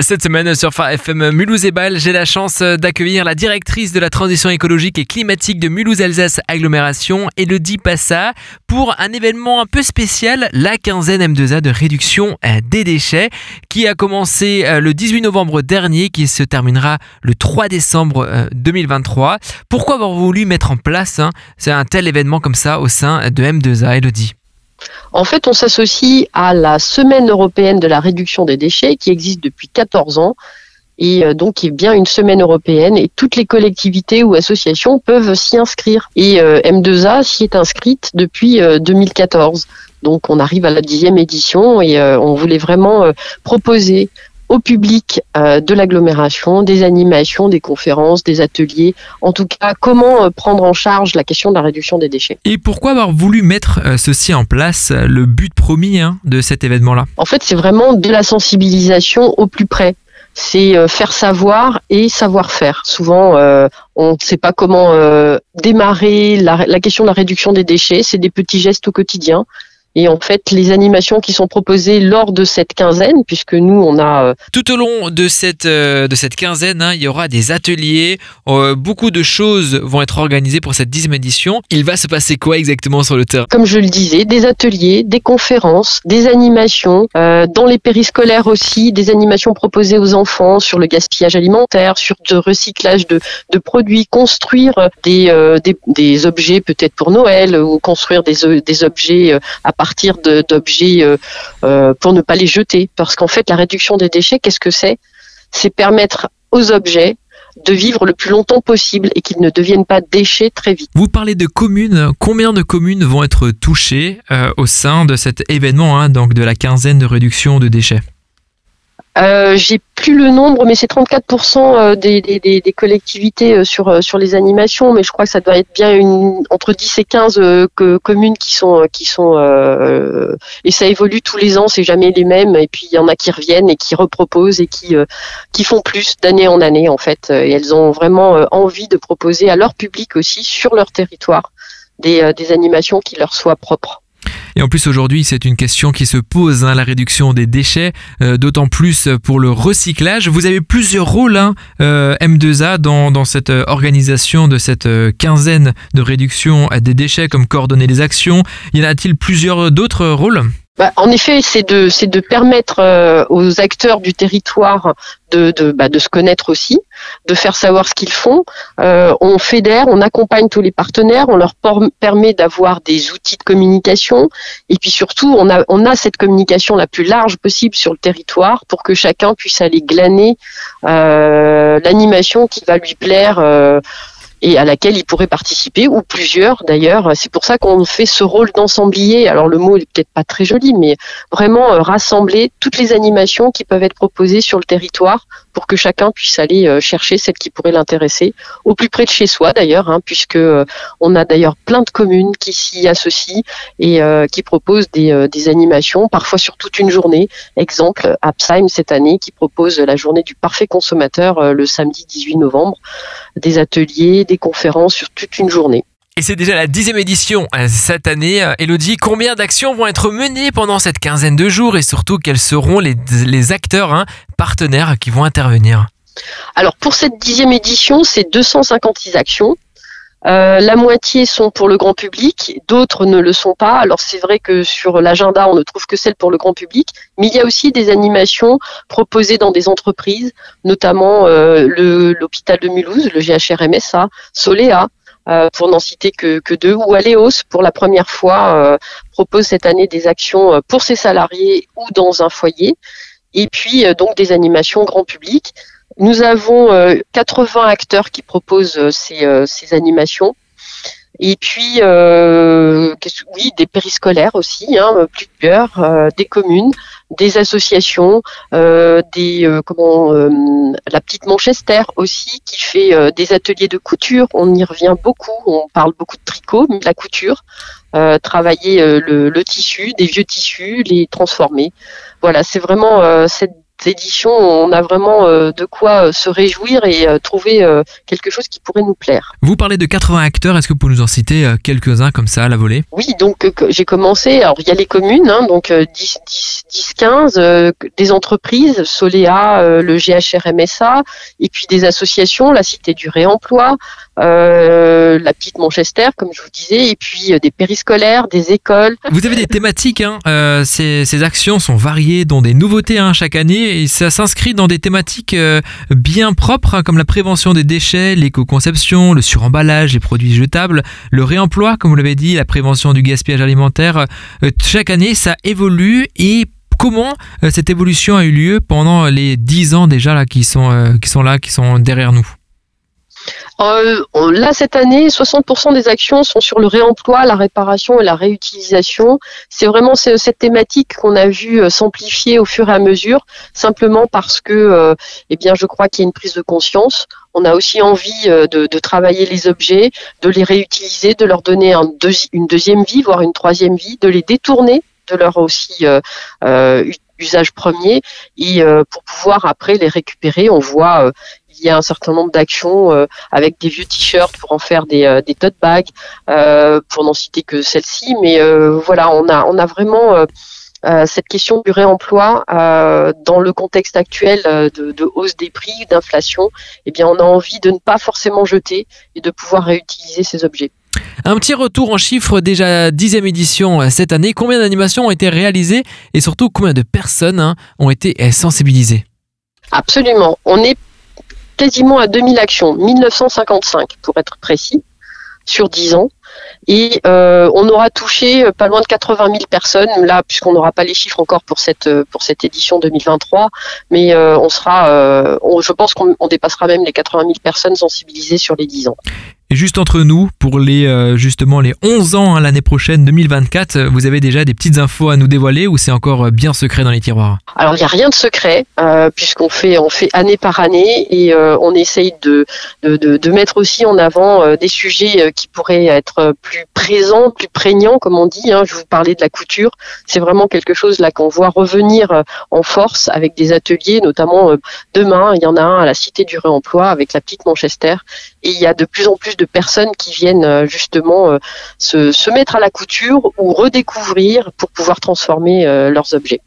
Cette semaine sur FM Mulhouse et Bâle, j'ai la chance d'accueillir la directrice de la transition écologique et climatique de Mulhouse-Alsace Agglomération, Elodie Passa, pour un événement un peu spécial, la quinzaine M2A de réduction euh, des déchets, qui a commencé euh, le 18 novembre dernier, qui se terminera le 3 décembre 2023. Euh, Pourquoi avoir voulu mettre en place hein, un tel événement comme ça au sein de M2A, Elodie en fait, on s'associe à la Semaine européenne de la réduction des déchets qui existe depuis 14 ans et euh, donc qui est bien une semaine européenne et toutes les collectivités ou associations peuvent s'y inscrire. Et euh, M2A s'y est inscrite depuis 2014. Euh, donc on arrive à la dixième édition et on voulait vraiment proposer au public euh, de l'agglomération, des animations, des conférences, des ateliers. En tout cas, comment euh, prendre en charge la question de la réduction des déchets. Et pourquoi avoir voulu mettre euh, ceci en place, le but promis hein, de cet événement-là? En fait, c'est vraiment de la sensibilisation au plus près c'est faire savoir et savoir faire. Souvent, on ne sait pas comment démarrer la, la, question de la réduction des déchets. C'est des petits gestes au quotidien. Et en fait, les animations qui sont proposées lors de cette quinzaine, puisque nous, on a... Euh, Tout au long de cette, euh, de cette quinzaine, hein, il y aura des ateliers, euh, beaucoup de choses vont être organisées pour cette dixième édition. Il va se passer quoi exactement sur le terrain? Comme je le disais, des ateliers, des conférences, des animations, dans les périscolaires aussi, des animations proposées aux enfants sur le gaspillage alimentaire, sur le recyclage de, de produits, construire des, des, des objets peut-être pour Noël, ou construire des, des objets à partir d'objets euh, euh, pour ne pas les jeter. Parce qu'en fait, la réduction des déchets, qu'est-ce que c'est? C'est permettre aux objets de vivre le plus longtemps possible et qu'ils ne deviennent pas déchets très vite. Vous parlez de communes. Combien de communes vont être touchées euh, au sein de cet événement, hein, donc de la quinzaine de réduction de déchets? Euh, j'ai plus le nombre, mais c'est 34% euh, des, des, des, collectivités euh, sur sur les animations, mais je crois que ça doit être bien une, entre 10 et 15 communes qui sont qui sont et ça évolue tous les ans, c'est jamais les mêmes, et puis il y en a qui reviennent et qui reproposent et qui qui font plus d'année en année en fait, et elles ont vraiment envie de proposer à leur public aussi sur leur territoire des, des animations qui leur soient propres. Et en plus aujourd'hui, c'est une question qui se pose, hein, la réduction des déchets, euh, d'autant plus pour le recyclage. Vous avez plusieurs rôles, hein, euh, M2A, dans, dans, cette euh, organisation de cette quinzaine de réduction des déchets, comme coordonner les actions. Y en a-t-il plusieurs d'autres rôles? Bah, en effet, c'est de, c'est de permettre euh, aux acteurs du territoire de, de, bah, de se connaître aussi, de faire savoir ce qu'ils font. Euh, on fédère, on accompagne tous les partenaires, on leur permet d'avoir des outils de communication et puis surtout, on a, on a cette communication la plus large possible sur le territoire pour que chacun puisse aller glaner euh, l'animation qui va lui plaire et à laquelle il pourrait participer, ou plusieurs d'ailleurs. C'est pour ça qu'on fait ce rôle d'ensemblier. Alors le mot est peut-être pas très joli, mais vraiment euh, rassembler toutes les animations qui peuvent être proposées sur le territoire pour que chacun puisse aller euh, chercher celle qui pourrait l'intéresser, au plus près de chez soi d'ailleurs, hein, puisque euh, on a d'ailleurs plein de communes qui s'y associent et qui proposent des, des animations, parfois sur toute une journée. Exemple, Apsheim cette année qui propose la journée du parfait consommateur le samedi 18 novembre, des ateliers, des conférences sur toute une journée. Et c'est déjà la dixième édition euh, cette année. Euh, Elodie, combien d'actions vont être menées pendant cette quinzaine de jours et surtout quels seront les, acteurs hein, partenaires qui vont intervenir? Alors pour cette dixième édition, c'est 256 actions. Euh, la moitié sont pour le grand public, d'autres ne le sont pas. Alors c'est vrai que sur l'agenda, on ne trouve que celles pour le grand public, mais il y a aussi des animations proposées dans des entreprises, notamment euh, l'hôpital de Mulhouse, le GHRMSA, Solea, euh, pour n'en citer que, que, deux, ou Aléos, pour la première fois, propose cette année des actions pour ses salariés ou dans un foyer, et puis donc des animations grand public. Nous avons 80 euh, acteurs qui proposent euh, ces, euh, ces animations. Et puis, euh, oui, des périscolaires aussi, hein, plusieurs, des communes, des associations, euh, des comment, la petite Manchester aussi qui fait des ateliers de couture. On y revient beaucoup. On parle beaucoup de tricot, mais de la couture, travailler le, le, tissu, des vieux tissus, les transformer. Voilà, c'est vraiment cette édition, on a vraiment euh, de quoi euh, se réjouir et euh, trouver quelque chose qui pourrait nous plaire. Vous parlez de 80 acteurs, est-ce que vous pouvez nous en citer quelques-uns comme ça à la volée? Oui, donc j'ai commencé, alors il y a les communes, hein, donc 10, 10-15, des entreprises, Solea, le GHRMSA, et puis des associations, la Cité du Réemploi, la Petite Manchester, comme je vous disais, et puis des périscolaires, des écoles. Vous avez des thématiques, hein, ces, ces, actions sont variées, dont des nouveautés hein, chaque année, et ça s'inscrit dans des thématiques bien propres, hein, comme la prévention des déchets, l'éco-conception, le suremballage, les produits jetables, le réemploi, comme vous l'avez dit, la prévention du gaspillage alimentaire. Euh, chaque année, ça évolue et comment euh, cette évolution a eu lieu pendant les 10 ans déjà là, qui, sont, euh, qui sont là, qui sont derrière nous? Euh, là, cette année, 60% des actions sont sur le réemploi, la réparation et la réutilisation. C'est vraiment cette thématique qu'on a vu euh, s'amplifier au fur et à mesure, simplement parce que, euh, eh bien, je crois qu'il y a une prise de conscience. On a aussi envie de, travailler les objets, de les réutiliser, de leur donner une deuxième vie, voire une troisième vie, de les détourner de leur aussi usage premier et pour pouvoir après les récupérer. On voit il y a un certain nombre d'actions euh, avec des vieux t-shirts pour en faire des, euh, des tote bags, euh, pour n'en citer que celle-ci. Mais voilà, on a, on a vraiment cette question du réemploi dans le contexte actuel de, hausse des prix, d'inflation. Eh bien, on a envie de ne pas forcément jeter et de pouvoir réutiliser ces objets. Un petit retour en chiffres, déjà dixième édition cette année. Combien d'animations ont été réalisées? Et surtout combien de personnes hein, ont été sensibilisées? Absolument. On est quasiment à 2000 actions, 1955 pour être précis, sur 10 ans. Et euh, on aura touché euh, pas loin de 80 000 personnes, là, puisqu'on n'aura pas les chiffres encore pour cette, euh, pour cette édition 2023, mais on sera, je pense qu'on dépassera même les 80 000 personnes sensibilisées sur les 10 ans. Et juste entre nous, pour les justement les 11 ans hein, l'année prochaine, 2024, euh, vous avez déjà des petites infos à nous dévoiler ou c'est encore bien secret dans les tiroirs? Alors il n'y a rien de secret puisqu'on fait on fait année par année et on essaye de, de, de, mettre aussi en avant des sujets qui pourraient être plus présents, plus prégnants comme on dit. Hein. Je vous parlais de la couture, c'est vraiment quelque chose là qu'on voit revenir en force avec des ateliers, notamment demain il y en a un à la Cité du Réemploi avec la petite Manchester et il y a de plus en plus de personnes qui viennent euh, justement euh, se, se mettre à la couture ou redécouvrir pour pouvoir transformer euh, leurs objets.